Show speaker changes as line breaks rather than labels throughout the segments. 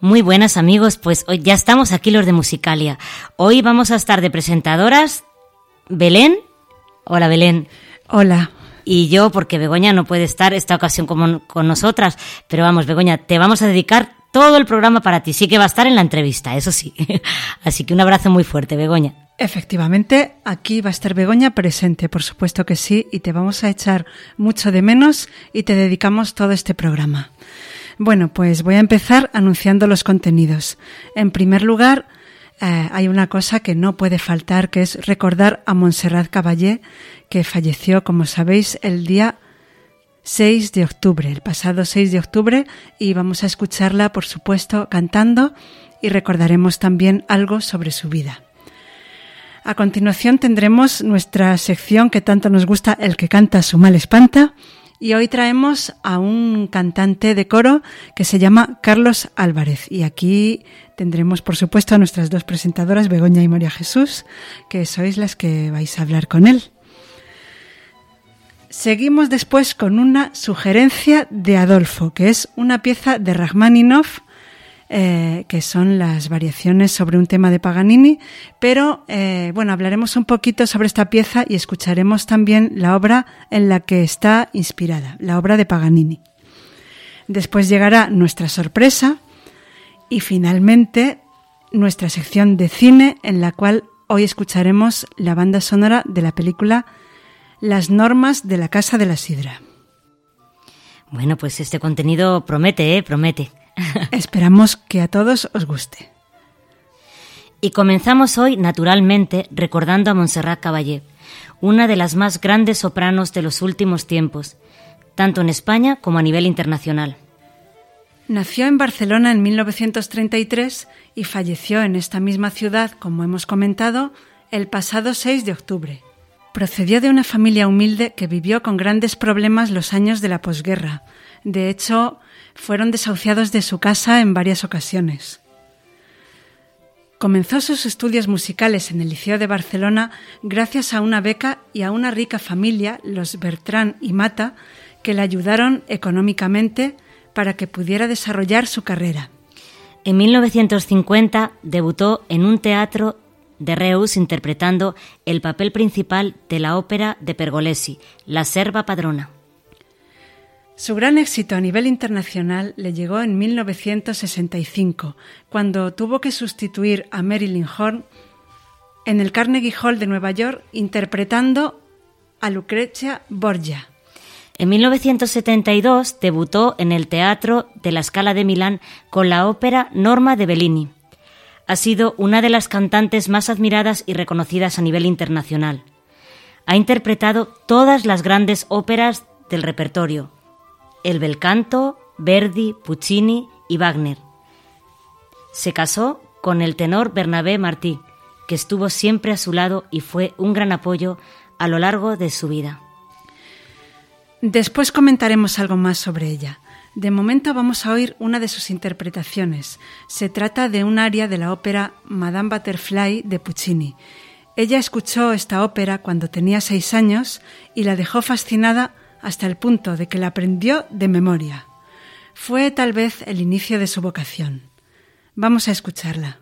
Muy buenas amigos, pues hoy ya estamos aquí los de Musicalia. Hoy vamos a estar de presentadoras Belén. Hola Belén.
Hola.
Y yo, porque Begoña no puede estar esta ocasión como- con nosotras, pero vamos, Begoña, te vamos a dedicar todo el programa para ti. Sí que va a estar en la entrevista, eso sí. Así que un abrazo muy fuerte, Begoña.
Efectivamente, aquí va a estar Begoña presente, por supuesto que sí, y te vamos a echar mucho de menos y te dedicamos todo este programa. Bueno, pues voy a empezar anunciando los contenidos. En primer lugar, eh, hay una cosa que no puede faltar, que es recordar a Montserrat Caballé, que falleció, como sabéis, el día 6 de octubre, el pasado 6 de octubre, y vamos a escucharla, por supuesto, cantando y recordaremos también algo sobre su vida. A continuación tendremos nuestra sección que tanto nos gusta, el que canta su mal espanta, y hoy traemos a un cantante de coro que se llama Carlos Álvarez. Y aquí tendremos, por supuesto, a nuestras dos presentadoras, Begoña y María Jesús, que sois las que vais a hablar con él. Seguimos después con una sugerencia de Adolfo, que es una pieza de Rachmaninoff, eh, que son las variaciones sobre un tema de Paganini, pero eh, bueno, hablaremos un poquito sobre esta pieza y escucharemos también la obra en la que está inspirada, la obra de Paganini. Después llegará nuestra sorpresa y finalmente nuestra sección de cine en la cual hoy escucharemos la banda sonora de la película Las normas de la Casa de la Sidra.
Bueno, pues este contenido promete, ¿eh? Promete.
Esperamos que a todos os guste.
Y comenzamos hoy, naturalmente, recordando a Montserrat Caballé, una de las más grandes sopranos de los últimos tiempos, tanto en España como a nivel internacional.
Nació en Barcelona en 1933 y falleció en esta misma ciudad, como hemos comentado, el pasado 6 de octubre. Procedió de una familia humilde que vivió con grandes problemas los años de la posguerra. De hecho, fueron desahuciados de su casa en varias ocasiones. Comenzó sus estudios musicales en el Liceo de Barcelona gracias a una beca y a una rica familia, los Bertrán y Mata, que le ayudaron económicamente para que pudiera desarrollar su carrera.
En 1950 debutó en un teatro de Reus interpretando el papel principal de la ópera de Pergolesi, La Serva Padrona.
Su gran éxito a nivel internacional le llegó en 1965, cuando tuvo que sustituir a Marilyn Horn en el Carnegie Hall de Nueva York interpretando a Lucrezia Borgia.
En 1972 debutó en el Teatro de la Scala de Milán con la ópera Norma de Bellini. Ha sido una de las cantantes más admiradas y reconocidas a nivel internacional. Ha interpretado todas las grandes óperas del repertorio: el bel canto, Verdi, Puccini y Wagner. Se casó con el tenor Bernabé Martí, que estuvo siempre a su lado y fue un gran apoyo a lo largo de su vida.
Después comentaremos algo más sobre ella. De momento vamos a oír una de sus interpretaciones. Se trata de un aria de la ópera Madame Butterfly de Puccini. Ella escuchó esta ópera cuando tenía seis años y la dejó fascinada hasta el punto de que la aprendió de memoria. Fue tal vez el inicio de su vocación. Vamos a escucharla.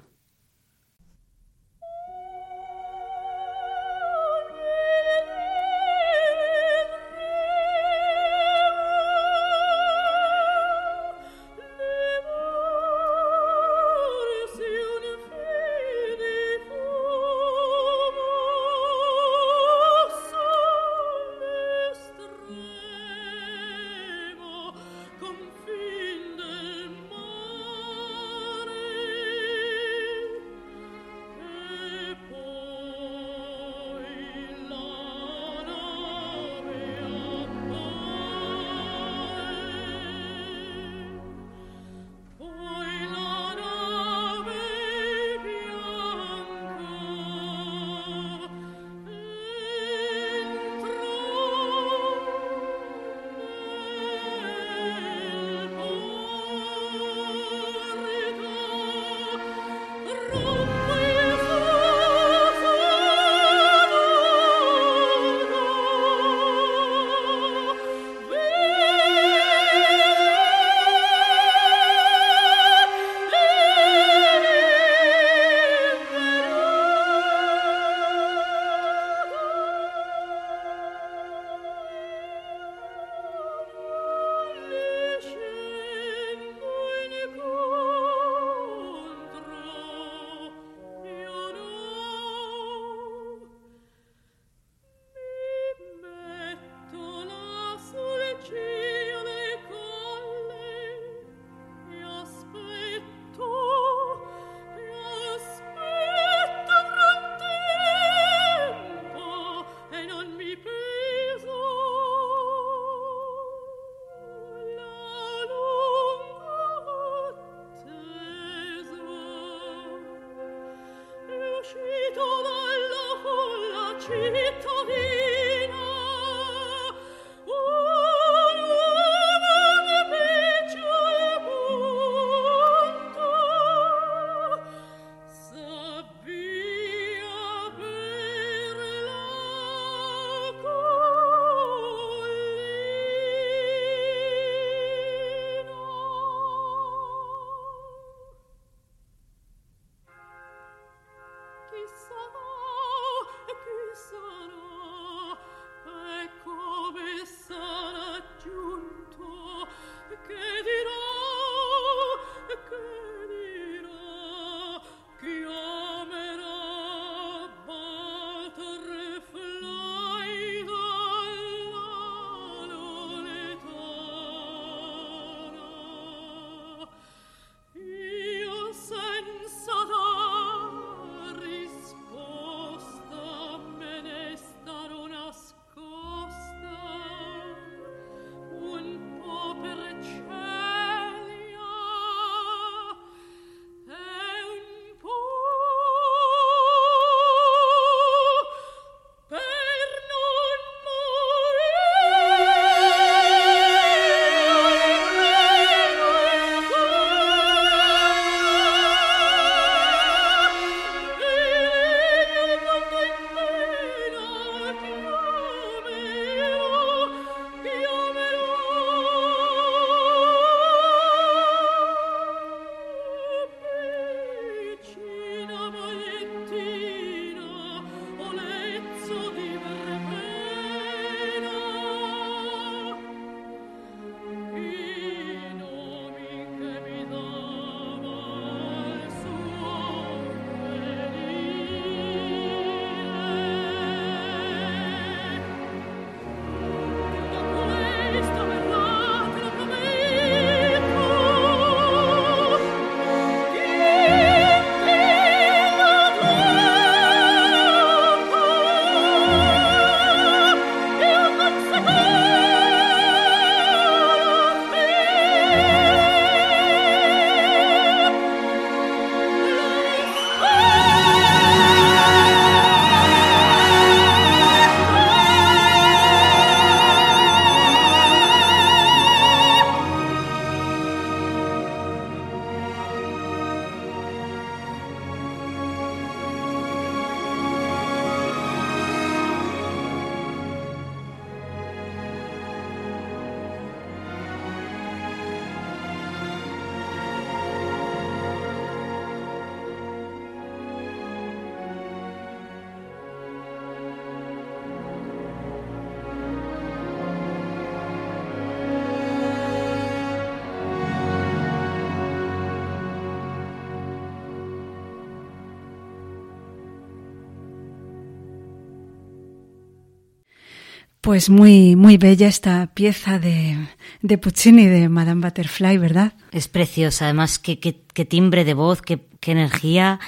Pues muy, muy bella esta pieza de, de Puccini, de Madame Butterfly, ¿verdad?
Es preciosa, además, qué, qué, qué timbre de voz, qué, qué energía.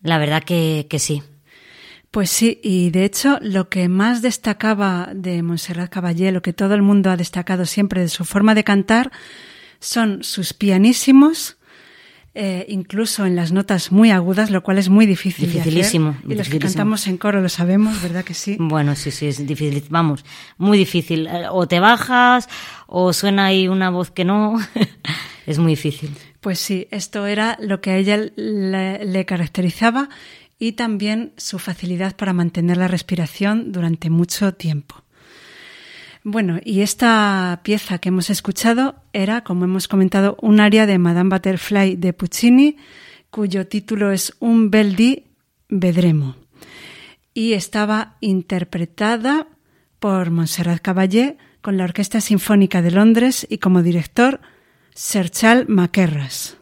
La verdad que, que sí.
Pues sí, y de hecho lo que más destacaba de Montserrat Caballé, lo que todo el mundo ha destacado siempre de su forma de cantar, son sus pianísimos, eh, incluso en las notas muy agudas, lo cual es muy difícil.
Dificilísimo.
De hacer. Y los que cantamos en coro lo sabemos, ¿verdad que sí?
Bueno, sí, sí, es difícil. Vamos, muy difícil. Eh, o te bajas, o suena ahí una voz que no. es muy difícil.
Pues sí, esto era lo que a ella le, le caracterizaba y también su facilidad para mantener la respiración durante mucho tiempo. Bueno, y esta pieza que hemos escuchado era, como hemos comentado, un aria de Madame Butterfly de Puccini, cuyo título es Un bel di vedremo. Y estaba interpretada por Montserrat Caballé con la Orquesta Sinfónica de Londres y como director Sir Charles Maquerras.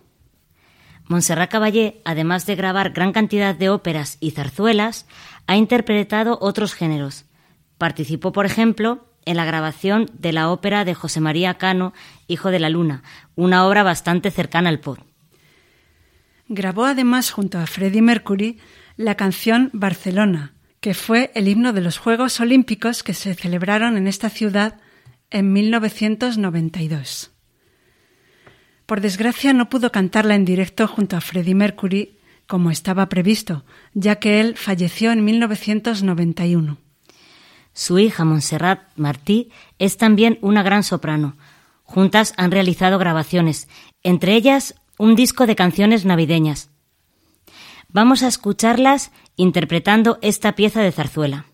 Montserrat Caballé, además de grabar gran cantidad de óperas y zarzuelas, ha interpretado otros géneros. Participó, por ejemplo, en la grabación de la ópera de José María Cano, Hijo de la Luna, una obra bastante cercana al pop.
Grabó además junto a Freddie Mercury la canción Barcelona, que fue el himno de los Juegos Olímpicos que se celebraron en esta ciudad en 1992. Por desgracia no pudo cantarla en directo junto a Freddie Mercury como estaba previsto, ya que él falleció en 1991.
Su hija Montserrat Martí es también una gran soprano. Juntas han realizado grabaciones, entre ellas un disco de canciones navideñas. Vamos a escucharlas interpretando esta pieza de zarzuela.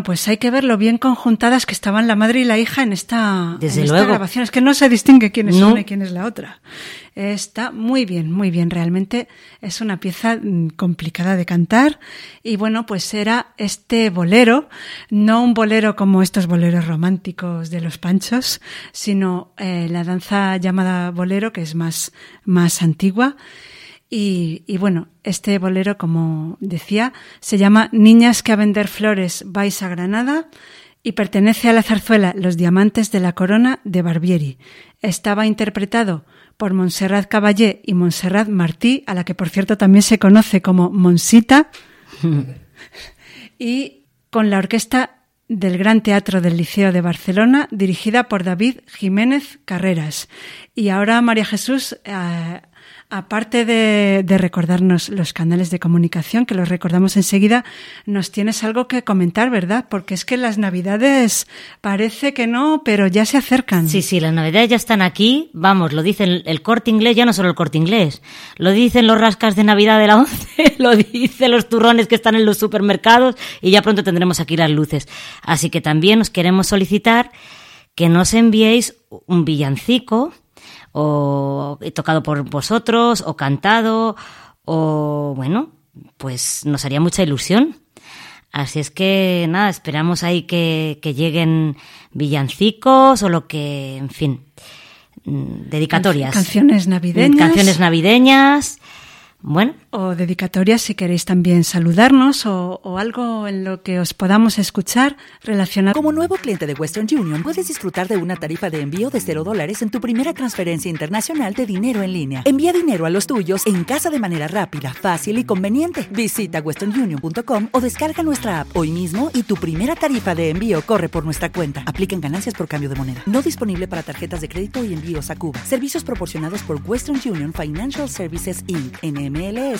Bueno, pues hay que ver lo bien conjuntadas que estaban la madre y la hija en esta,
Desde
en esta
luego.
grabación. Es que no se distingue quién es
No.
una y quién es la otra. Está muy bien, muy bien. Realmente es una pieza mm, complicada de cantar. Y bueno, pues era este bolero, no un bolero como estos boleros románticos de los panchos, sino eh, la danza llamada bolero, que es más, más antigua. Y, y bueno, este bolero, como decía, se llama Niñas que a vender flores vais a Granada y pertenece a la zarzuela Los Diamantes de la Corona de Barbieri. Estaba interpretado por Montserrat Caballé y Montserrat Martí, a la que por cierto también se conoce como Monsita, y con la orquesta del Gran Teatro del Liceo de Barcelona, dirigida por David Jiménez Carreras. Y ahora, María Jesús, eh, aparte de, de recordarnos los canales de comunicación, que los recordamos enseguida, nos tienes algo que comentar, ¿verdad? Porque es que las Navidades parece que no, pero ya se acercan.
Sí, sí, las navidades ya están aquí. Vamos, lo dicen el corte inglés, ya no solo el corte inglés. Lo dicen los rascas de Navidad de la 11, lo dicen los turrones que están en los supermercados y ya pronto tendremos aquí las luces. Así que también os queremos solicitar que nos enviéis un villancico o tocado por vosotros o cantado o bueno, pues nos haría mucha ilusión. Así es que nada, esperamos ahí que, que lleguen villancicos o lo que, en fin, mm, dedicatorias.
Canciones navideñas.
Canciones navideñas. Bueno,
o dedicatorias si queréis también saludarnos o, o, algo en lo que os podamos escuchar relacionado.
Como nuevo cliente de Western Union, puedes disfrutar de una tarifa de envío de cero dólares en tu primera transferencia internacional de dinero en línea. Envía dinero a los tuyos en casa de manera rápida, fácil y conveniente. Visita westernunion.com o descarga nuestra app hoy mismo y tu primera tarifa de envío corre por nuestra cuenta. Aplican ganancias por cambio de moneda. No disponible para tarjetas de crédito y envíos a Cuba. Servicios proporcionados por Western Union Financial Services Inc. NMLS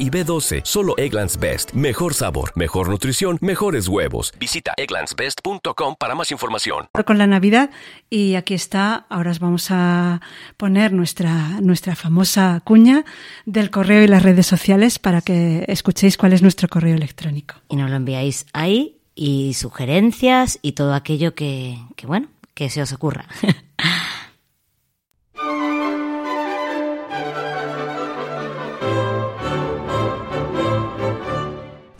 y B12. Solo Egglands Best. Mejor sabor, mejor nutrición, mejores huevos. Visita egglandsbest.com para más información.
Con la Navidad y aquí está, ahora os vamos a poner nuestra, nuestra famosa cuña del correo y las redes sociales para que escuchéis cuál es nuestro correo electrónico.
Y nos lo enviáis ahí y sugerencias y todo aquello que, que bueno, que se os ocurra.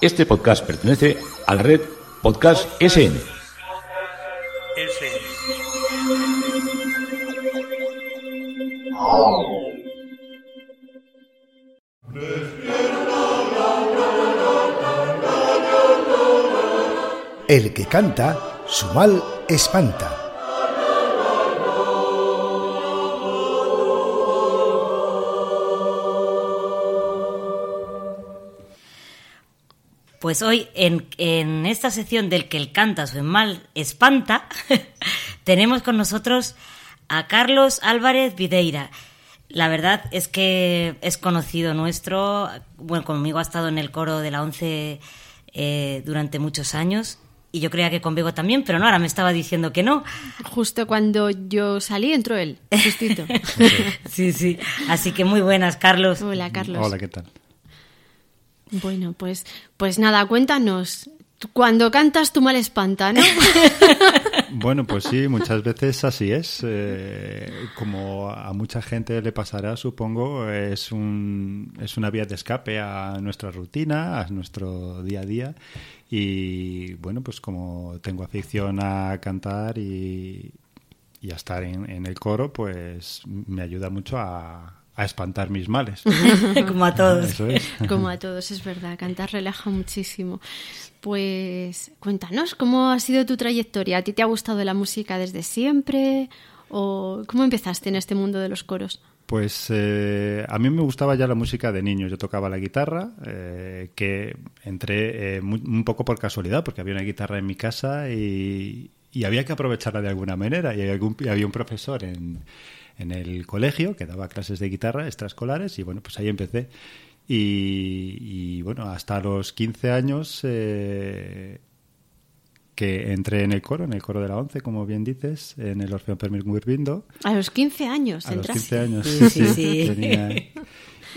Este podcast pertenece a la red Podcast SN.
El que canta, su mal espanta.
Pues hoy en, en, esta sección del que el canta su mal espanta, tenemos con nosotros a Carlos Álvarez Videira. La verdad es que es conocido nuestro, bueno, conmigo ha estado en el coro de la ONCE eh, durante muchos años y yo creía que con Bego también, pero no, ahora me estaba diciendo que no.
Justo cuando yo salí entró él, justito.
sí, sí. Así que muy buenas, Carlos.
Hola, Carlos.
Hola, ¿qué tal?
Bueno, pues, pues nada, cuéntanos. Cuando cantas tu mal espanta, ¿no?
Bueno, pues sí, muchas veces así es. Eh, como a mucha gente le pasará, supongo, es, un, es una vía de escape a nuestra rutina, a nuestro día a día. Y bueno, pues como tengo afición a cantar y, y a estar en, en el coro, pues me ayuda mucho a, a espantar mis males.
Como a todos.
Eso es.
Como a todos, es verdad. Cantar relaja muchísimo. Pues cuéntanos, ¿cómo ha sido tu trayectoria? ¿A ti te ha gustado la música desde siempre? ¿O cómo empezaste en este mundo de los coros?
Pues eh, a mí me gustaba ya la música de niño. Yo tocaba la guitarra, eh, que entré eh, muy- un poco por casualidad, porque había una guitarra en mi casa y, y había que aprovecharla de alguna manera. Y, algún- y había un profesor en, en el colegio que daba clases de guitarra extraescolares y bueno, pues ahí empecé. Y, y, bueno, hasta los 15 años eh, que entré en el coro, en el coro de la 11, como bien dices, en el Orfeón Fermín Gurbindo.
A los 15 años
A los
entraste.
15 años,
Sí,
sí,
sí, sí.
tenía-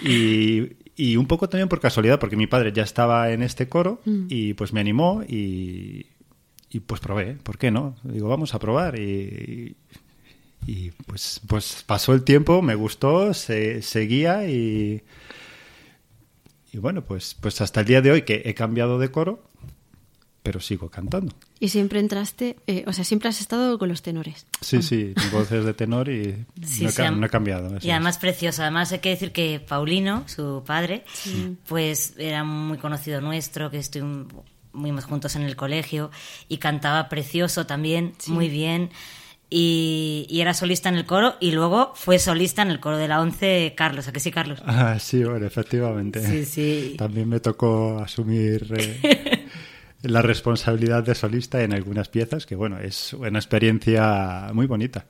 Y, y un poco también por casualidad, porque mi padre ya estaba en este coro y pues me animó y, y pues probé, ¿por qué no? Digo, vamos a probar y, y pues, pues pasó el tiempo, me gustó, se, seguía y, y bueno, pues, pues hasta el día de hoy que he cambiado de coro, pero sigo cantando.
Y siempre entraste, eh, o sea, siempre has estado con los tenores.
Sí, sí, mi voz es de tenor y
Sí,
no, he,
sí,
no he cambiado.
Y
es.
además precioso. Además hay que decir que Paulino, su padre, pues era muy conocido nuestro, que estuvimos muy juntos en el colegio y cantaba precioso también, muy bien. Y, y era solista en el coro y luego fue solista en el coro de la once Carlos. ¿A que sí, Carlos?
Ah, sí, bueno, efectivamente.
Sí, sí.
También me tocó asumir eh, la responsabilidad de solista en algunas piezas, que bueno, es una experiencia muy bonita.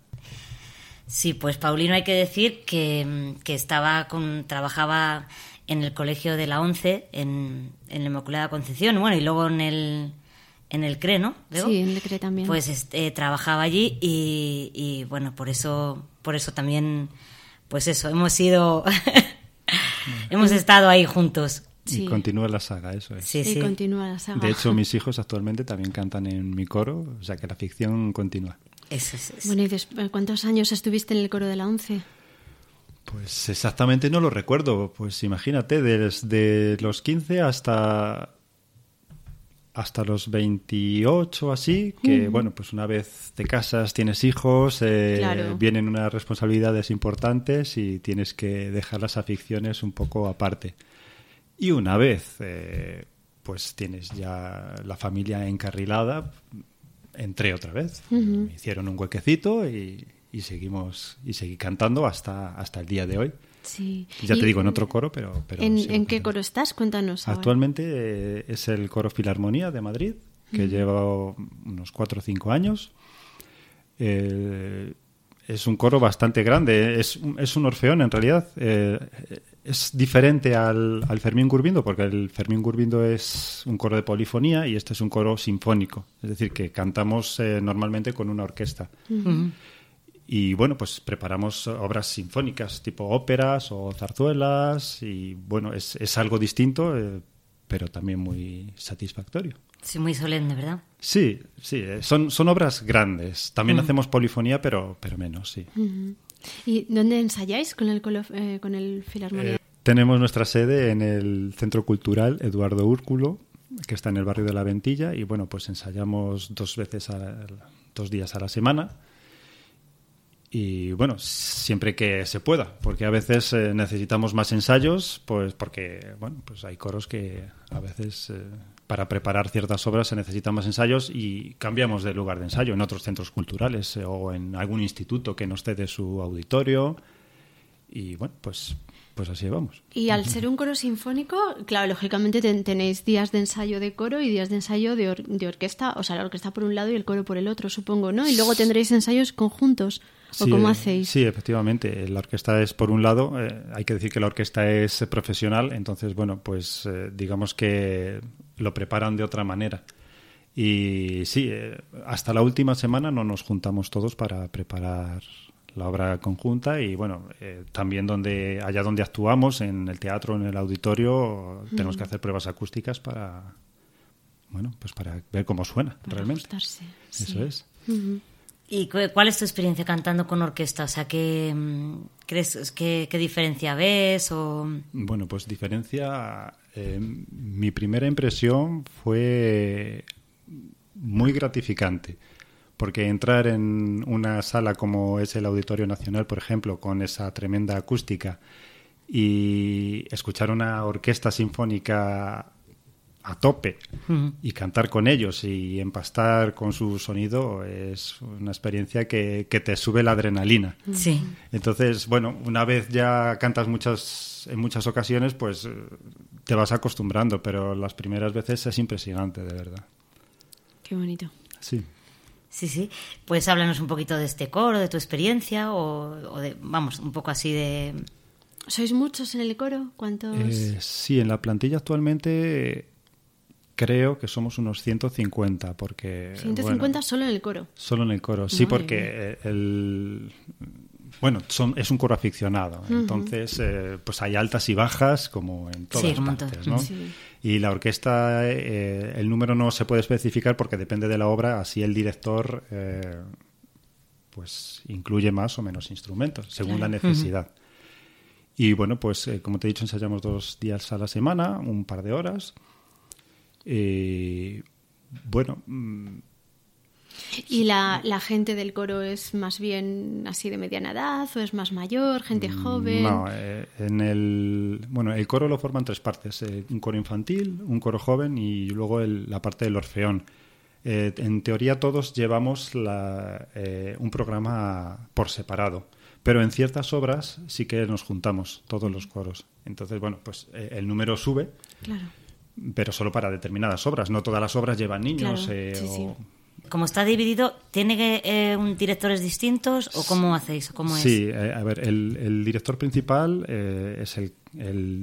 Sí, pues Paulino hay que decir que, que estaba con, trabajaba en el colegio de la ONCE, en, en la Inmaculada Concepción, bueno, y luego en el, en el CRE, ¿no? Bego?
Sí, en el CRE también.
Pues este, trabajaba allí y, y, bueno, por eso, por eso también, pues eso, hemos sido, hemos estado ahí juntos.
Sí.
Y continúa la saga, eso es.
Sí,
y
sí.
continúa la saga.
De hecho, mis hijos actualmente también cantan en mi coro, o sea que la ficción continúa.
Eso es,
Bueno, ¿y des- cuántos años estuviste en el coro de la once?
Pues exactamente no lo recuerdo. Pues imagínate, desde los 15 hasta hasta los 28 así, que bueno, pues una vez te casas, tienes hijos, eh,
Claro.
vienen unas responsabilidades importantes y tienes que dejar las aficiones un poco aparte. Y una vez eh, pues tienes ya la familia encarrilada, entré otra vez. Me hicieron un huequecito y, y seguimos y seguí cantando hasta, hasta el día de hoy.
Sí.
Ya
Y
te digo, en otro coro, pero... pero
¿En, qué coro estás? Cuéntanos.
Actualmente eh, es el coro Filarmonía de Madrid, que lleva unos cuatro o cinco años. Eh, es un coro bastante grande, es, un- es un orfeón en realidad. Eh, es diferente al, al Fermín Gurbindo, porque el Fermín Gurbindo es un coro de polifonía y este es un coro sinfónico. Es decir, que cantamos eh, normalmente con una orquesta. Y bueno, pues preparamos obras sinfónicas, tipo óperas o zarzuelas, y bueno, es, es algo distinto, eh, pero también muy satisfactorio.
sí, muy solemne, ¿verdad?
Sí, sí, eh, son, son obras grandes. También hacemos polifonía, pero, pero menos, sí.
¿Y dónde ensayáis con el, eh, con el Filarmonía?
Eh, tenemos nuestra sede en el Centro Cultural Eduardo Úrculo, que está en el barrio de La Ventilla, y bueno, pues ensayamos dos veces, a, dos días a la semana. Y bueno, siempre que se pueda, porque a veces eh, necesitamos más ensayos, pues porque bueno, pues hay coros que a veces eh, para preparar ciertas obras se necesitan más ensayos y cambiamos de lugar de ensayo en otros centros culturales eh, o en algún instituto que nos cede su auditorio. Y bueno, pues pues así vamos.
Y al ser un coro sinfónico, claro, lógicamente ten- tenéis días de ensayo de coro y días de ensayo de, or- de orquesta, o sea, la orquesta por un lado y el coro por el otro, supongo, ¿no? Y luego tendréis ensayos conjuntos, ¿o
Sí,
cómo
eh,
hacéis?
Sí, efectivamente. La orquesta es, por un lado, eh, hay que decir que la orquesta es eh, profesional, entonces, bueno, pues eh, digamos que lo preparan de otra manera. Y sí, eh, hasta la última semana no nos juntamos todos para preparar la obra conjunta y bueno, eh, también donde allá donde actuamos, en el teatro, en el auditorio, tenemos que hacer pruebas acústicas para bueno, pues para ver cómo suena realmente. Eso es.
¿Y cuál es tu experiencia cantando con orquesta? O sea, ¿qué, mm, crees, qué, diferencia ves? O...
Bueno, pues diferencia... Eh, mi primera impresión fue muy gratificante porque entrar en una sala como es el Auditorio Nacional, por ejemplo, con esa tremenda acústica y escuchar una orquesta sinfónica a tope y cantar con ellos y empastar con su sonido es una experiencia que, te sube la adrenalina.
Sí.
Entonces, bueno, una vez ya cantas muchas, en muchas ocasiones, pues eh, te vas acostumbrando, pero las primeras veces es impresionante, de verdad.
Qué bonito.
Sí.
Sí, sí. Pues háblanos un poquito de este coro, de tu experiencia o, de, vamos, un poco así de...
¿Sois muchos en el coro? ¿Cuántos?
Eh, sí, en la plantilla actualmente creo que somos unos 150 porque...
150 solo en el coro.
Solo en el coro, sí, porque el... Bueno, son, es un coro aficionado, entonces eh, pues hay altas y bajas como en todas partes, ¿no? Sí. Y la orquesta, eh, el número no se puede especificar porque depende de la obra, así el director eh, pues incluye más o menos instrumentos, según la necesidad. Y bueno, pues eh, como te he dicho, ensayamos dos días a la semana, un par de horas. Y bueno, mm,
¿Y la, la, gente del coro es más bien así de mediana edad o es más mayor, gente mm, joven?
No, eh, en el bueno, el coro lo forman tres partes, eh, un coro infantil, un coro joven y luego la parte del orfeón. Eh, en teoría todos llevamos la, un programa por separado, pero en ciertas obras sí que nos juntamos todos los coros. Entonces, bueno, pues el número sube.
Claro
pero solo para determinadas obras. No todas las obras llevan niños o,
como está dividido, ¿tiene eh, un directores distintos o cómo hacéis? ¿Cómo
sí, eh, a ver, el, director principal eh, es el,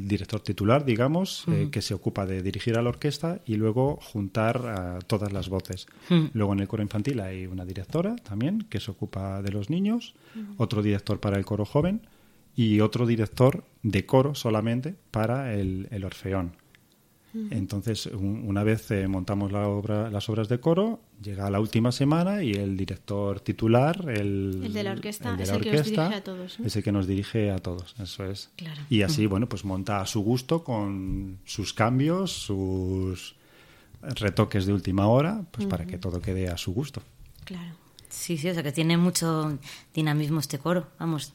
director titular, digamos, que se ocupa de dirigir a la orquesta y luego juntar todas las voces. Luego en el coro infantil hay una directora también que se ocupa de los niños, otro director para el coro joven y otro director de coro solamente para el orfeón. Entonces, una vez eh, montamos la obra, las obras de coro, llega la última semana y el director titular, el,
de la orquesta, es el que nos dirige a todos.
Es el que nos dirige a todos, eso es. Y así, bueno, pues monta a su gusto con sus cambios, sus retoques de última hora, pues para que todo quede a su gusto.
Claro.
Sí, sí, o sea que tiene mucho dinamismo este coro, vamos.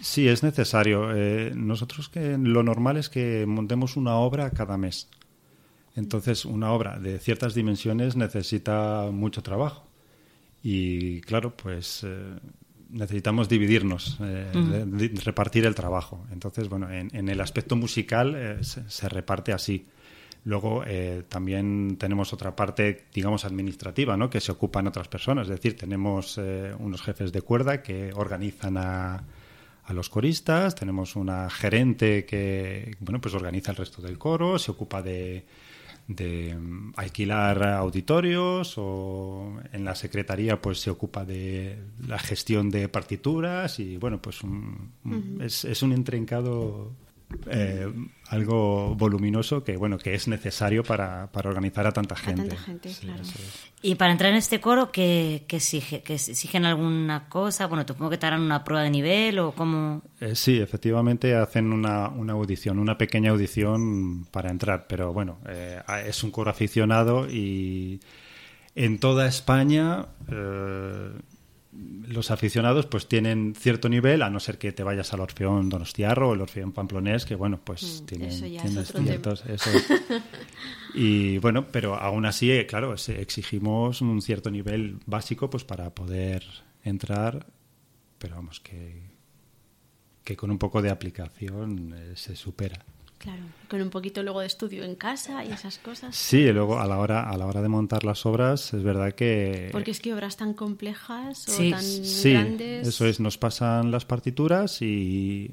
Sí, es necesario. Eh, nosotros que lo normal es que montemos una obra cada mes. Entonces, una obra de ciertas dimensiones necesita mucho trabajo. Y claro, pues eh, necesitamos dividirnos, eh, repartir el trabajo. Entonces, bueno, en, el aspecto musical se, reparte así. Luego también tenemos otra parte, digamos, administrativa, ¿no? que se ocupan otras personas. Es decir, tenemos unos jefes de cuerda que organizan a, a los coristas, tenemos una gerente que bueno pues organiza el resto del coro, se ocupa de, de mm, alquilar auditorios o en la secretaría pues se ocupa de la gestión de partituras y bueno pues es, es, un intrincado eh, algo voluminoso que bueno que es necesario para, para organizar a tanta gente.
Y para entrar en este coro, ¿qué, exige? ¿Que exigen alguna cosa? Bueno, supongo que te harán una prueba de nivel o cómo...
Eh, sí, efectivamente hacen una, una, audición, una pequeña audición para entrar, pero bueno, eh, es un coro aficionado y en toda España los aficionados pues tienen cierto nivel, a no ser que te vayas al Orfeón Donostiarro o el Orfeón Pamplonés, que bueno, pues mm, tienen, ciertos... y bueno, pero aún así, eh, claro, exigimos un cierto nivel básico pues para poder entrar, pero vamos, que, que con un poco de aplicación eh, se supera.
Claro, con un poquito luego de estudio en casa y esas cosas.
Sí, y luego a la hora a la hora de montar las obras es verdad que
porque es que obras tan complejas o tan sí,
Eso es, nos pasan las partituras y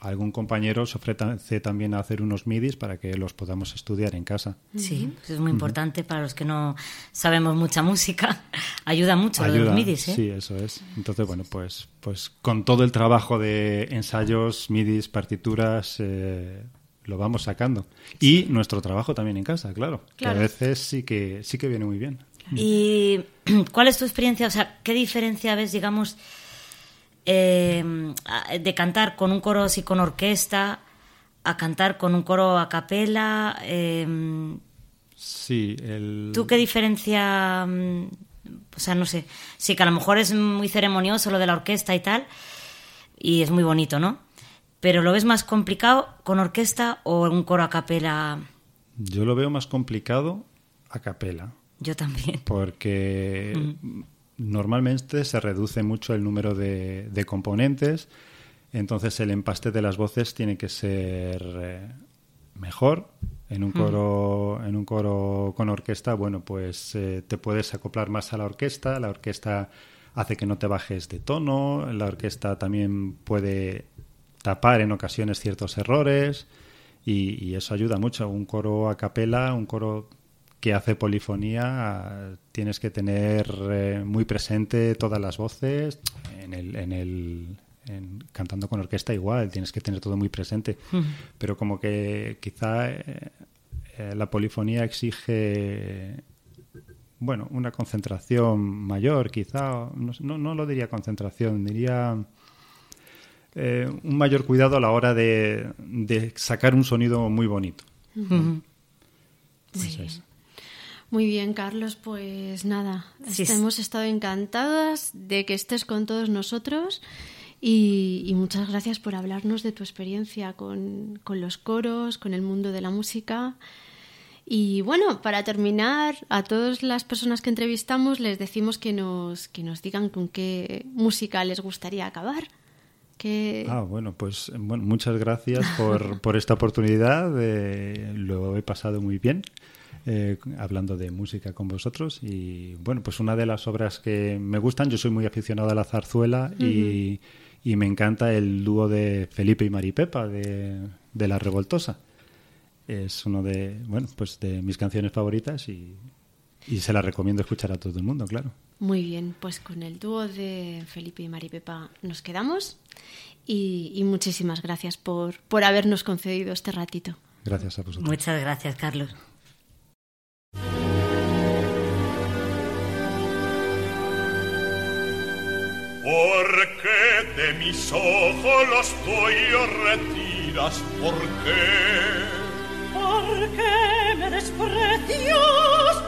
algún compañero se ofrece también a hacer unos midis para que los podamos estudiar en casa.
Sí, es muy importante para los que no sabemos mucha música. Ayuda mucho lo de los midis, ¿eh?
Sí, eso es. Entonces, bueno, pues, pues con todo el trabajo de ensayos, midis, partituras, eh, lo vamos sacando. Y nuestro trabajo también en casa, claro, Que a veces sí que, sí que viene muy bien.
¿Y cuál es tu experiencia? O sea, ¿qué diferencia ves, digamos, eh, de cantar con un coro así con orquesta a cantar con un coro a capela? Eh,
sí, el...
¿Tú qué diferencia...? Mm, o sea, no sé. Sí, que a lo mejor es muy ceremonioso lo de la orquesta y tal, y es muy bonito, ¿no? Pero ¿lo ves más complicado con orquesta o un coro a capela?
Yo lo veo más complicado a capela.
Yo también.
Porque normalmente se reduce mucho el número de, componentes, entonces el empaste de las voces tiene que ser eh, mejor. En un coro, en un coro con orquesta, bueno, pues eh, te puedes acoplar más a la orquesta, la orquesta hace que no te bajes de tono, la orquesta también puede tapar en ocasiones ciertos errores y, y eso ayuda mucho. Un coro a capela, un coro que hace polifonía tienes que tener eh, muy presente todas las voces en el, en el cantando con orquesta igual tienes que tener todo muy presente pero como que quizá eh, eh, la polifonía exige bueno una concentración mayor quizá no, no, lo diría concentración diría un mayor cuidado a la hora de, de sacar un sonido muy bonito.
Muy bien, Carlos, pues nada, hemos estado encantadas de que estés con todos nosotros y, muchas gracias por hablarnos de tu experiencia con, los coros, con el mundo de la música. Y bueno, para terminar, a todas las personas que entrevistamos les decimos que nos, que nos digan con qué música les gustaría acabar. Que...
Ah, bueno, pues bueno, muchas gracias por, por esta oportunidad. lo he pasado muy bien. Eh, hablando de música con vosotros. Y bueno, pues una de las obras que me gustan, yo soy muy aficionado a la zarzuela y, me encanta el dúo de Felipe y Maripepa de, de La Revoltosa. Es uno de, bueno, pues de mis canciones favoritas y, y se la recomiendo escuchar a todo el mundo, claro.
Muy bien, pues con el dúo de Felipe y Maripepa nos quedamos y, y, muchísimas gracias por, por habernos concedido este ratito.
Gracias a vosotros.
Muchas gracias, Carlos.
¿Por qué de mis ojos los tuyos retiras? ¿Por qué?
¿Por qué me desprecias?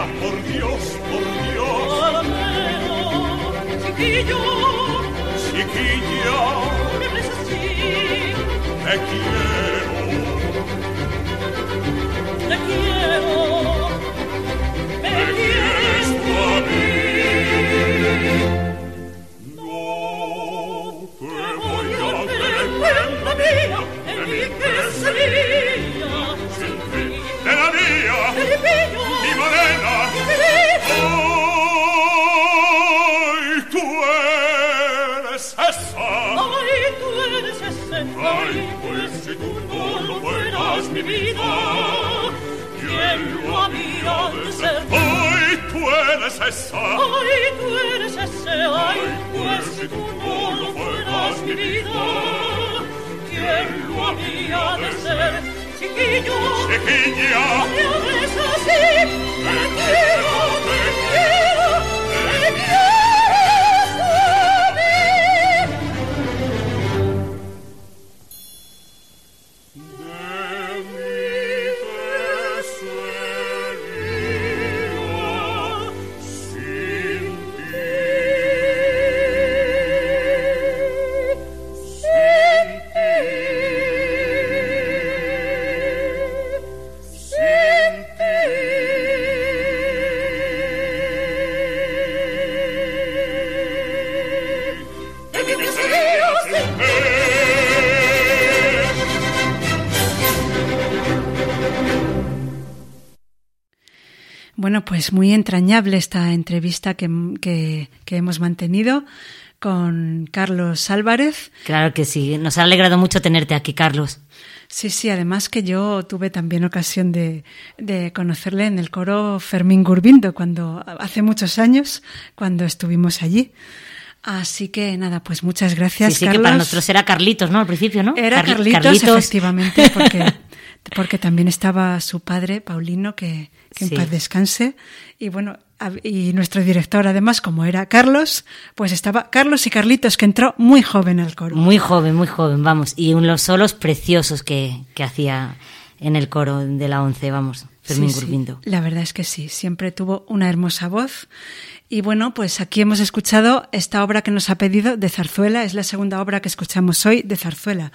chiquilla, por Dios, por Dios,
Palomero, chiquillo,
chiquilla,
me ves así,
te quiero.
te quiero,
eres.
Ay, tú eres ese, ay, pues si tú no lo fueras mi vida, ¿quién lo había de ser? Chiquillo,
Chiquilla,
no me así, te quiero,
entrañable esta entrevista que, que- que hemos mantenido con Carlos Álvarez.
Claro que sí. Nos ha alegrado mucho tenerte aquí, Carlos.
Sí, sí, además que yo tuve también ocasión de, de conocerle en el coro Fermín Gurbindo, cuando, hace muchos años, cuando estuvimos allí. Así que nada, pues muchas gracias,
sí, sí,
Carlos.
que para nosotros era Carlitos, ¿no? Al principio, ¿no?
Era
Carli-
Carlitos, efectivamente, porque, porque también estaba su padre, Paulino, que, que
Sí.
en paz descanse. Y bueno, y nuestro director, además, como era Carlos, pues estaba Carlos y Carlitos, que entró muy joven al coro.
Muy joven, muy joven, vamos. Y unos solos preciosos que, que hacía en el coro de la once, vamos. Fermín
Sí, sí. La verdad es que sí, siempre tuvo una hermosa voz. Y bueno, pues aquí hemos escuchado esta obra que nos ha pedido de Zarzuela, es la segunda obra que escuchamos hoy de Zarzuela.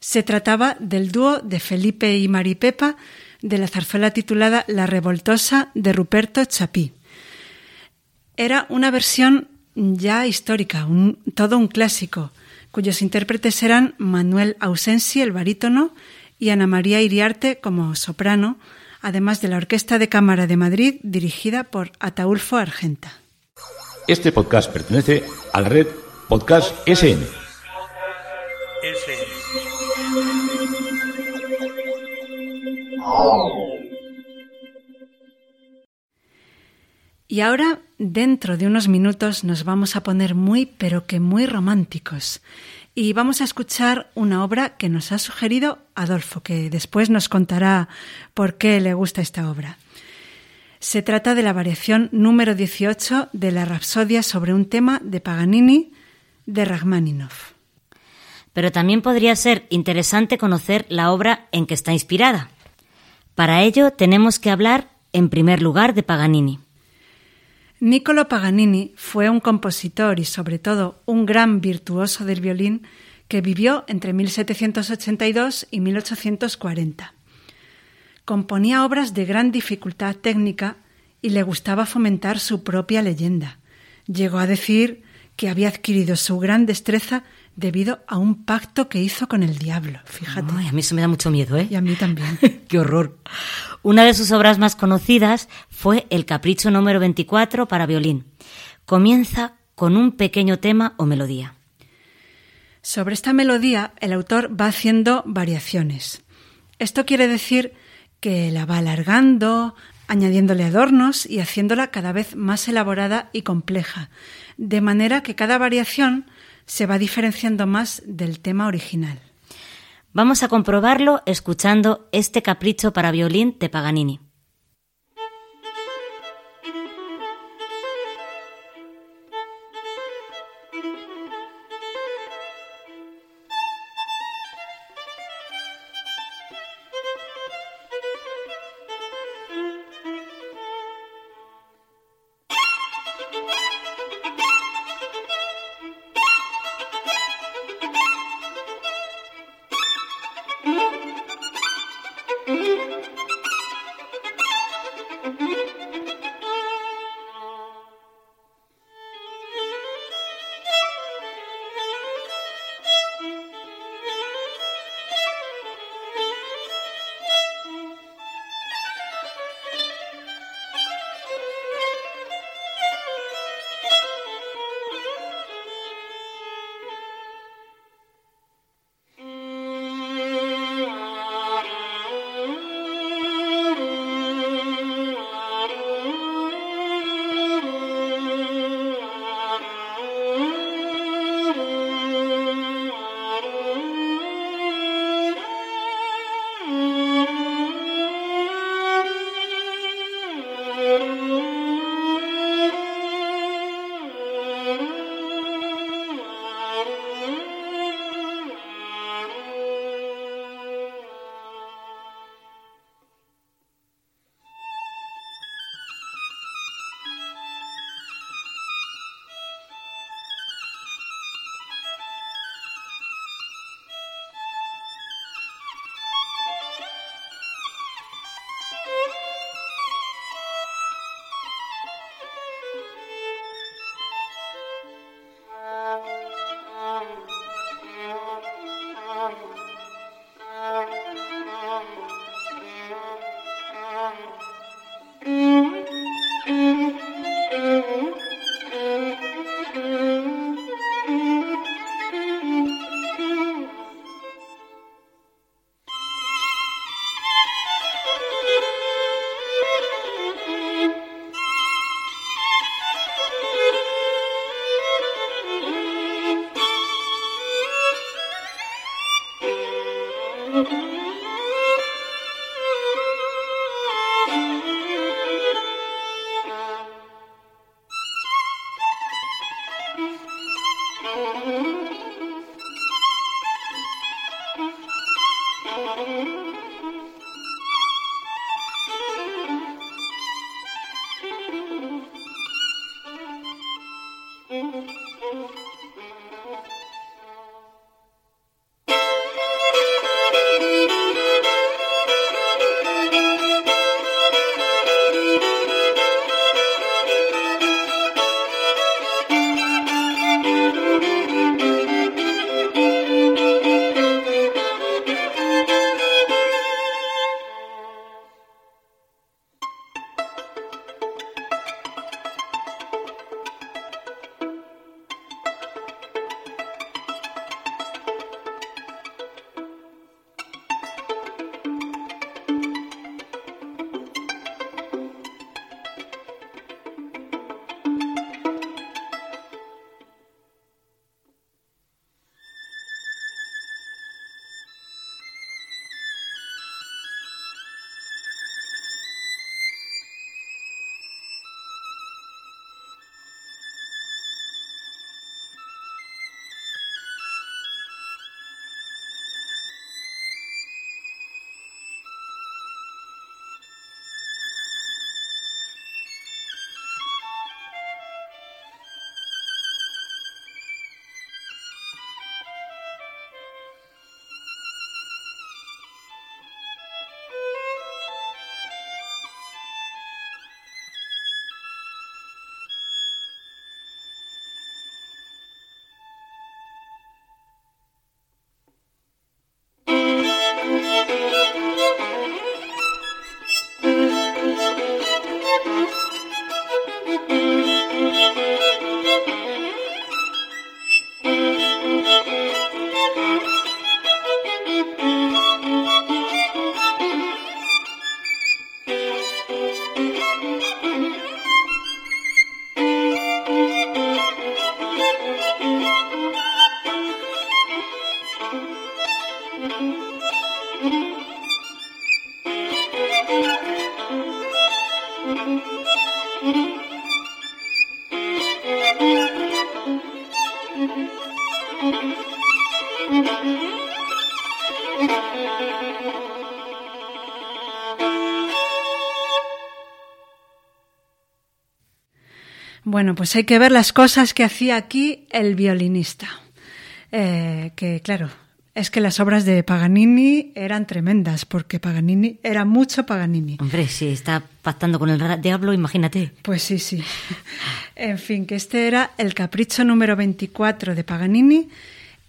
Se trataba del dúo de Felipe y Maripepa de la zarzuela titulada La Revoltosa de Ruperto Chapí. Era una versión ya histórica, todo un clásico, cuyos intérpretes eran Manuel Ausensi, el barítono, y Ana María Iriarte como soprano, además de la Orquesta de Cámara de Madrid, dirigida por Ataulfo Argenta.
Este podcast pertenece a la red Podcast SN.
Y ahora, dentro de unos minutos, nos vamos a poner muy, pero que muy románticos. Y vamos a escuchar una obra que nos ha sugerido Adolfo, que después nos contará por qué le gusta esta obra. Se trata de la variación número 18 de la Rapsodia sobre un tema de Paganini de Rachmaninoff.
Pero también podría ser interesante conocer la obra en que está inspirada. Para ello tenemos que hablar, en primer lugar, de Paganini.
Niccolo Paganini fue un compositor y sobre todo un gran virtuoso del violín que vivió entre 1782 y 1840. Componía obras de gran dificultad técnica y le gustaba fomentar su propia leyenda. Llegó a decir que había adquirido su gran destreza debido a un pacto que hizo con el diablo. Fíjate.
Ay, a mí eso me da mucho miedo, ¿eh?
Y a mí también.
Qué horror. Una de sus obras más conocidas fue El Capricho número 24 para violín. Comienza con un pequeño tema o melodía.
Sobre esta melodía, el autor va haciendo variaciones. Esto quiere decir que la va alargando, añadiéndole adornos y haciéndola cada vez más elaborada y compleja, de manera que cada variación se va diferenciando más del tema original.
Vamos a comprobarlo escuchando este capricho para violín de Paganini.
Bueno, pues hay que ver las cosas que hacía aquí el violinista. Eh, que claro, es que las obras de Paganini eran tremendas, porque Paganini era mucho Paganini.
Hombre, si está pactando con el diablo, imagínate.
Pues sí, sí. En fin, que este era el capricho número 24 de Paganini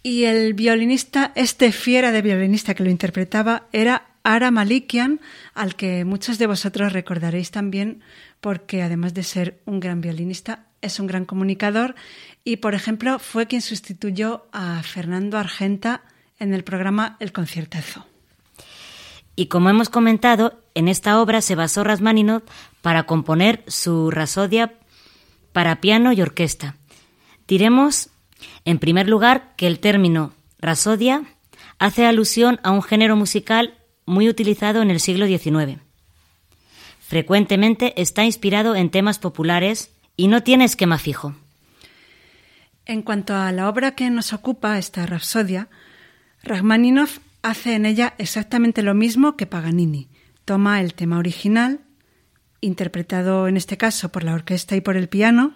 y el violinista, este fiera de violinista que lo interpretaba, era Ara Malikian, al que muchos de vosotros recordaréis también porque además de ser un gran violinista, es un gran comunicador y, por ejemplo, fue quien sustituyó a Fernando Argenta en el programa El Conciertazo.
Y como hemos comentado, en esta obra se basó Rasmaninov para componer su Rasodia para piano y orquesta. Diremos, en primer lugar, que el término Rasodia hace alusión a un género musical muy utilizado en el siglo XIX. Frecuentemente está inspirado en temas populares y no tiene esquema fijo.
En cuanto a la obra que nos ocupa, esta Rapsodia, Rachmaninoff hace en ella exactamente lo mismo que Paganini. Toma el tema original, interpretado en este caso por la orquesta y por el piano,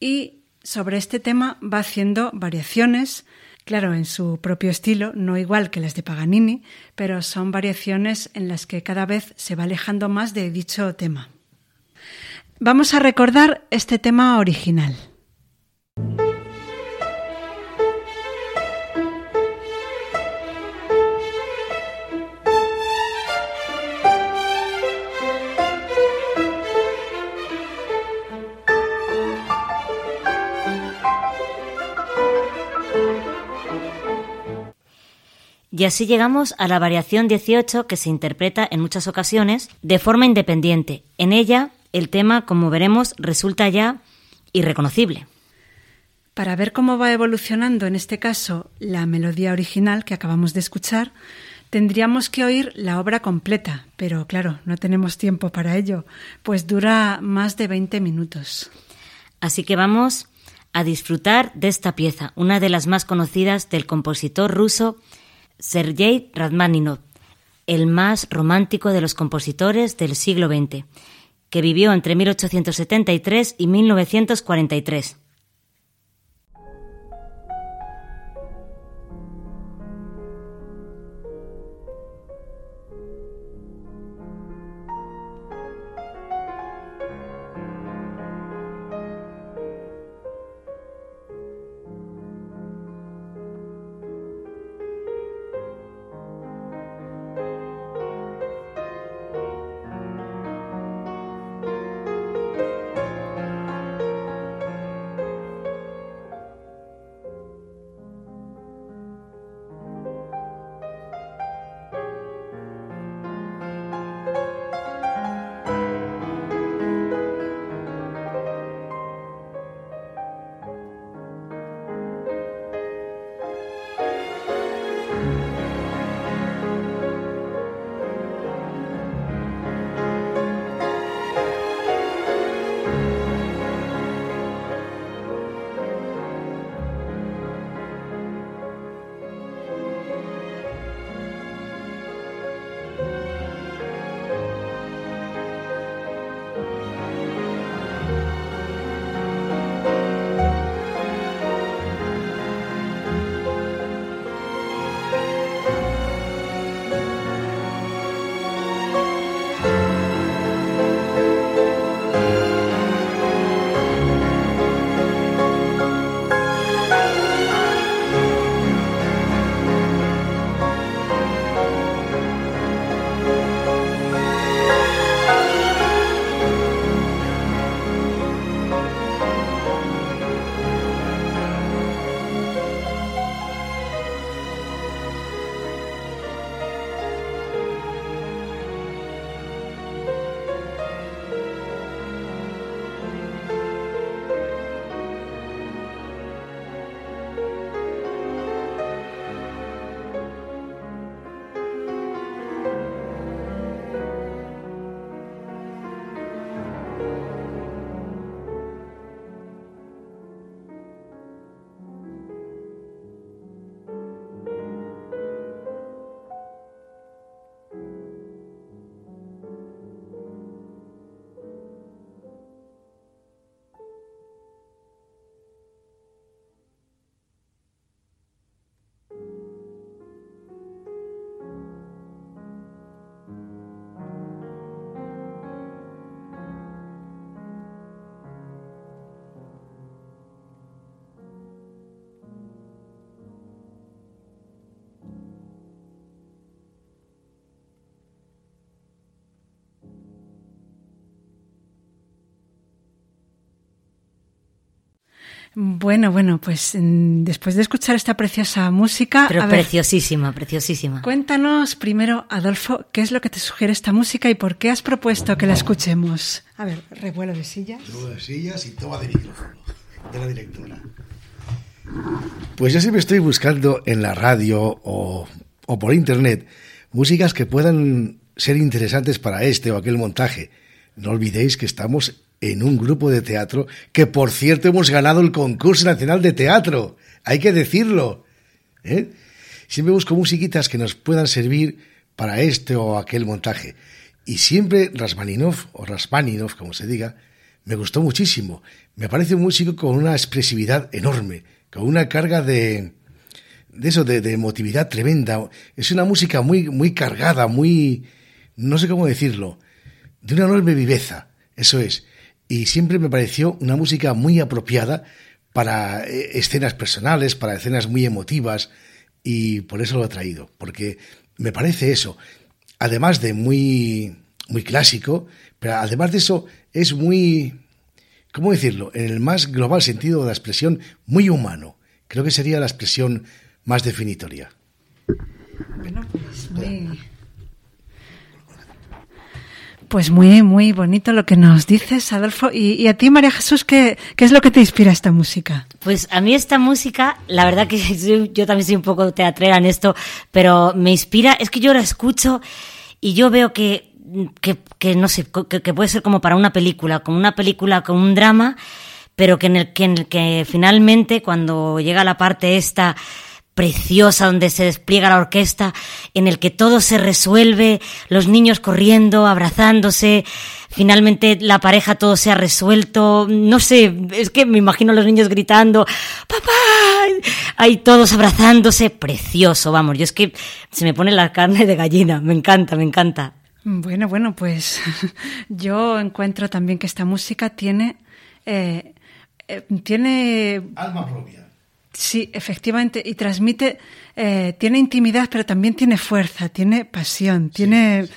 y sobre este tema va haciendo variaciones, claro, en su propio estilo, no igual que las de Paganini, pero son variaciones en las que cada vez se va alejando más de dicho tema. Vamos a recordar este tema original.
Y así llegamos a la variación 18 que se interpreta en muchas ocasiones de forma independiente. En ella, el tema, como veremos, resulta ya irreconocible.
Para ver cómo va evolucionando en este caso la melodía original que acabamos de escuchar, tendríamos que oír la obra completa, pero claro, no tenemos tiempo para ello, pues dura más de 20 minutos.
Así que vamos a disfrutar de esta pieza, una de las más conocidas del compositor ruso Sergei Radmaninov, el más romántico de los compositores del siglo XX, que vivió entre 1873 y 1943.
Bueno, bueno, pues mm, después de escuchar esta preciosa música.
Pero
ver,
preciosísima, preciosísima.
cuéntanos primero, Adolfo, qué es lo que te sugiere esta música y por qué has propuesto que la escuchemos. A ver, revuelo de sillas.
Luego de sillas y toma de micrófono de la directora. Pues yo siempre estoy buscando en la radio o, o por internet músicas que puedan ser interesantes para este o aquel montaje. No olvidéis que estamos en un grupo de teatro que, por cierto, hemos ganado el concurso nacional de teatro. Hay que decirlo. ¿eh? Siempre busco musiquitas que nos puedan servir para este o aquel montaje. Y siempre Rasmaninov, o Rasmaninov, como se diga, me gustó muchísimo. Me parece un músico con una expresividad enorme, con una carga de, de eso, de, de emotividad tremenda. Es una música muy, muy cargada, muy, no sé cómo decirlo, de una enorme viveza. Eso es. Y siempre me pareció una música muy apropiada para eh, escenas personales, para escenas muy emotivas, y por eso lo he traído, porque me parece eso, además de muy, muy clásico, pero además de eso es muy, ¿cómo decirlo? En el más global sentido de la expresión, muy humano. Creo que sería la expresión más definitoria.
Bueno, pues muy... Pues muy, muy bonito lo que nos dices, Adolfo. Y, y a ti, María Jesús, ¿qué, ¿qué es lo que te inspira esta música?
Pues a mí esta música, la verdad que yo también soy un poco teatrera en esto, pero me inspira, es que yo la escucho y yo veo que, que, que no sé, que, que puede ser como para una película, como una película, como un drama, pero que en el que, en el que finalmente cuando llega la parte esta preciosa donde se despliega la orquesta, en el que todo se resuelve, los niños corriendo, abrazándose, finalmente la pareja todo se ha resuelto, no sé, es que me imagino a los niños gritando, papá, ahí todos abrazándose, precioso, vamos, yo es que se me pone la carne de gallina, me encanta, me encanta.
Bueno, bueno, pues yo encuentro también que esta música tiene... eh, eh, tiene
Alma propia.
Sí, efectivamente, y transmite, eh, tiene intimidad, pero también tiene fuerza, tiene pasión, tiene,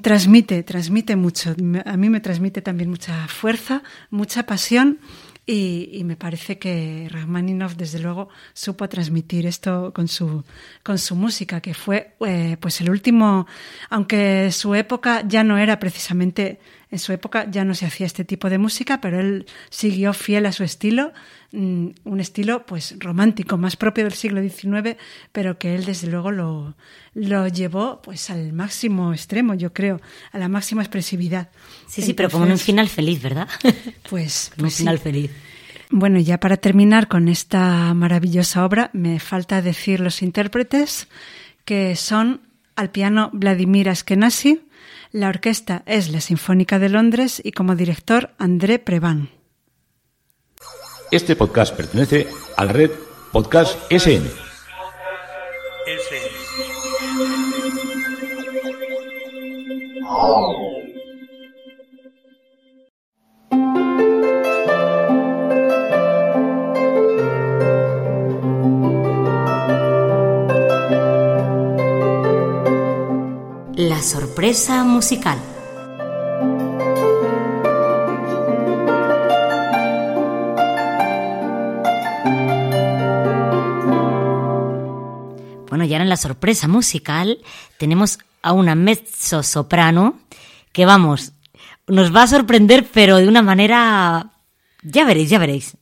transmite, transmite mucho. A mí me transmite también mucha fuerza, mucha pasión, y, y me parece que Rachmaninoff, desde luego, supo transmitir esto con su, con su música, que fue, eh, pues el último, aunque su época ya no era precisamente, en su época ya no se hacía este tipo de música, pero él siguió fiel a su estilo, mm, un estilo pues romántico, más propio del siglo XIX, pero que él desde luego lo, lo llevó pues al máximo extremo, yo creo, a la máxima expresividad.
Sí, sí, pero como en un final feliz, ¿verdad?
Pues,
un
pues
final feliz.
Bueno, ya para terminar con esta maravillosa obra, me falta decir los intérpretes, que son al piano Vladimir Askenazi, la orquesta es la Sinfónica de Londres y como director André Preván.
Este podcast pertenece a la red Podcast SN.
La sorpresa musical. Bueno, y ahora en la sorpresa musical tenemos a una mezzo soprano que vamos, nos va a sorprender, pero de una manera. Ya veréis, ya veréis.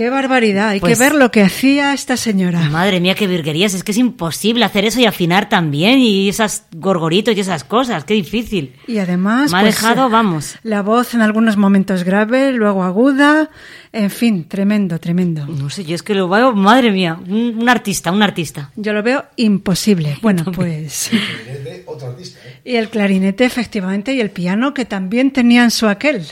Qué barbaridad, hay
Pues-
que ver lo que hacía esta señora.
Madre mía, qué virguerías. Es que es imposible hacer eso y afinar también. Y esas gorgoritos y esas cosas. Qué difícil.
Y además,
Me ha
pues,
dejado, vamos.
la voz en algunos momentos grave, luego aguda, en fin, tremendo, tremendo.
No sé, yo es que lo veo, madre mía, un, un artista, un artista.
Yo lo veo imposible. Bueno, pues.
Otro artista, ¿eh?
Y el clarinete, efectivamente, y el piano, que también tenían su aquel.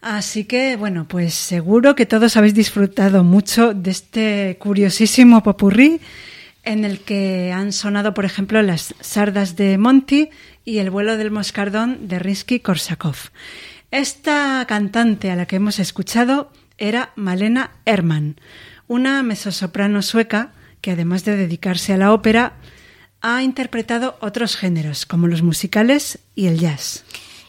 Así que, bueno, pues seguro que todos habéis disfrutado mucho de este curiosísimo popurrí en el que han sonado, por ejemplo, las sardas de Monty y el vuelo del moscardón de Rinsky-Korsakov. Esta cantante a la que hemos escuchado era Malena Herman, una mezzosoprano sueca que además de dedicarse a la ópera, ha interpretado otros géneros, como los musicales y el jazz.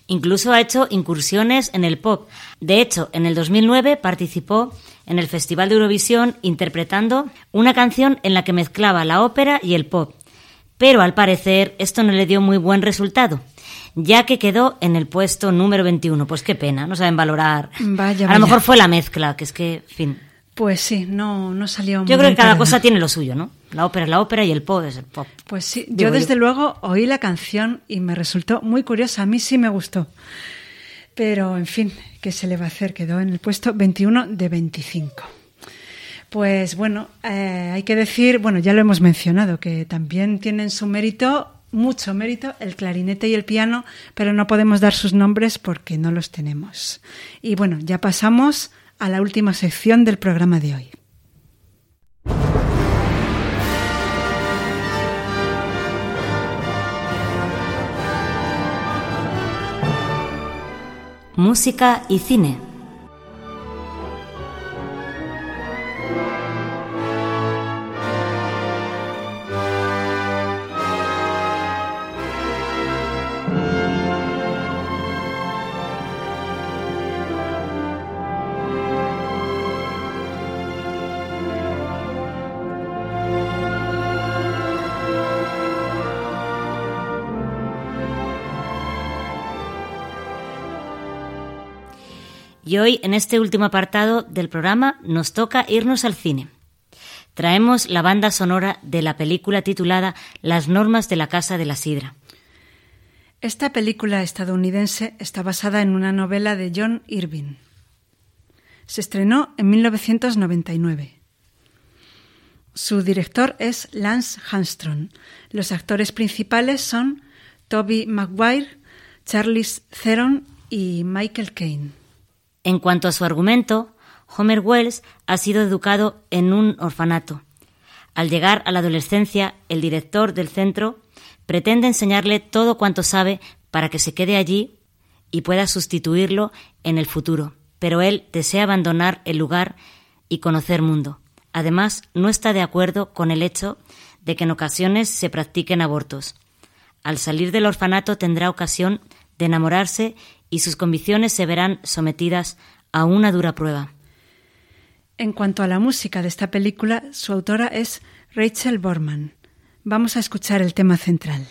Incluso ha hecho incursiones en el pop. De hecho, en el 2009 participó en el Festival de Eurovisión interpretando una canción en la que mezclaba la ópera y el pop. Pero al parecer esto no le dio muy buen resultado, ya que quedó en el puesto número 21. Pues qué pena, no saben valorar.
Vaya,
a
vaya.
lo mejor fue la mezcla, que es que, en fin.
Pues sí, no, no salió muy
Yo creo que cada cosa tiene lo suyo, ¿no? La ópera es la ópera y el pop es el pop.
Pues sí,
Digo
yo
yo.
desde luego oí la canción y me resultó muy curiosa. A mí sí me gustó. Pero, en fin, ¿qué se le va a hacer? Quedó en el puesto 21 de 25. Pues bueno, eh, hay que decir, bueno, ya lo hemos mencionado, que también tienen su mérito, mucho mérito, el clarinete y el piano, pero no podemos dar sus nombres porque no los tenemos. Y bueno, ya pasamos a la última sección del programa de hoy.
Música y cine. Y hoy, en este último apartado del programa, nos toca irnos al cine. Traemos la banda sonora de la película titulada Las normas de la Casa de la Sidra.
Esta película estadounidense está basada en una novela de John Irving. Se estrenó en 1999. Su director es Lance Armstrong. Los actores principales son Toby Maguire, Charlize Theron y Michael Caine.
En cuanto a su argumento, Homer Wells ha sido educado en un orfanato. Al llegar a la adolescencia, el director del centro pretende enseñarle todo cuanto sabe para que se quede allí y pueda sustituirlo en el futuro, pero él desea abandonar el lugar y conocer mundo. Además, no está de acuerdo con el hecho de que en ocasiones se practiquen abortos. Al salir del orfanato tendrá ocasión de enamorarse y sus convicciones se verán sometidas a una dura prueba.
En cuanto a la música de esta película, su autora es Rachel Borman. Vamos a escuchar el tema central.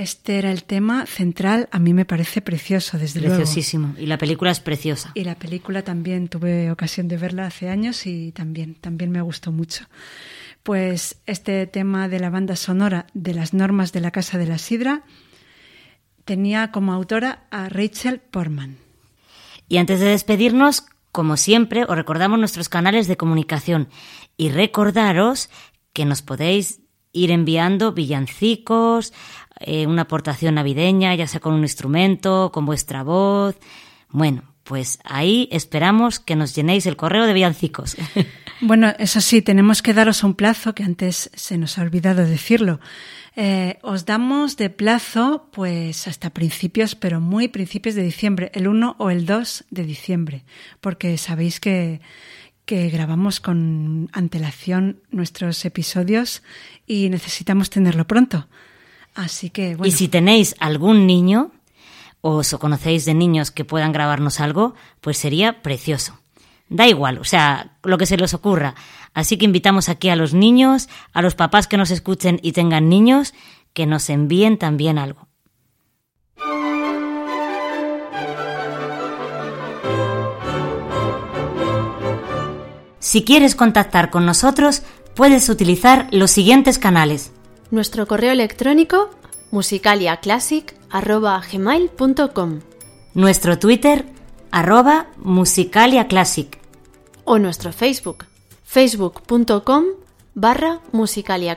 Este era el tema central, a mí me parece precioso, desde luego.
Preciosísimo. Y la película es preciosa.
Y la película también tuve ocasión de verla hace años y también, también me gustó mucho. Pues este tema de la banda sonora de las normas de la Casa de la Sidra tenía como autora a Rachel Portman.
Y antes de despedirnos, como siempre, os recordamos nuestros canales de comunicación y recordaros que nos podéis ir enviando villancicos, eh, una aportación navideña, ya sea con un instrumento, con vuestra voz. Bueno, pues ahí esperamos que nos llenéis el correo de villancicos.
Bueno, eso sí, tenemos que daros un plazo, que antes se nos ha olvidado decirlo. Eh, os damos de plazo, pues hasta principios, pero muy principios de diciembre, el 1 o el 2 de diciembre, porque sabéis que, que grabamos con antelación nuestros episodios y necesitamos tenerlo pronto. Así que, bueno.
Y si tenéis algún niño, o os conocéis de niños que puedan grabarnos algo, pues sería precioso. Da igual, o sea, lo que se les ocurra. Así que invitamos aquí a los niños, a los papás que nos escuchen y tengan niños, que nos envíen también algo. Si quieres contactar con nosotros, puedes utilizar los siguientes canales.
Nuestro correo electrónico musicaliaclassic.gmail.com
Nuestro Twitter, arroba musicaliaclassic.
o nuestro Facebook facebook.com barra Musicalia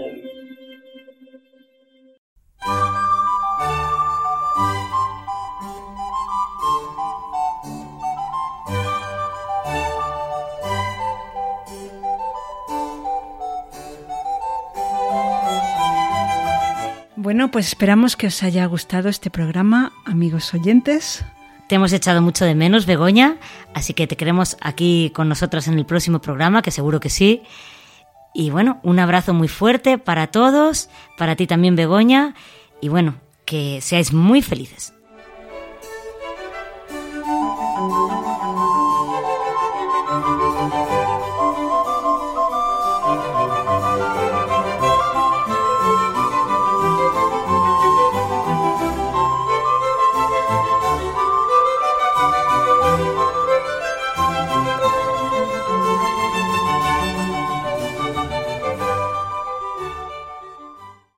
Bueno, pues esperamos que os haya gustado este programa, amigos oyentes.
Te hemos echado mucho de menos, Begoña, así que te queremos aquí con nosotras en el próximo programa, que seguro que sí. Y bueno, un abrazo muy fuerte para todos, para ti también, Begoña, y bueno, que seáis muy felices.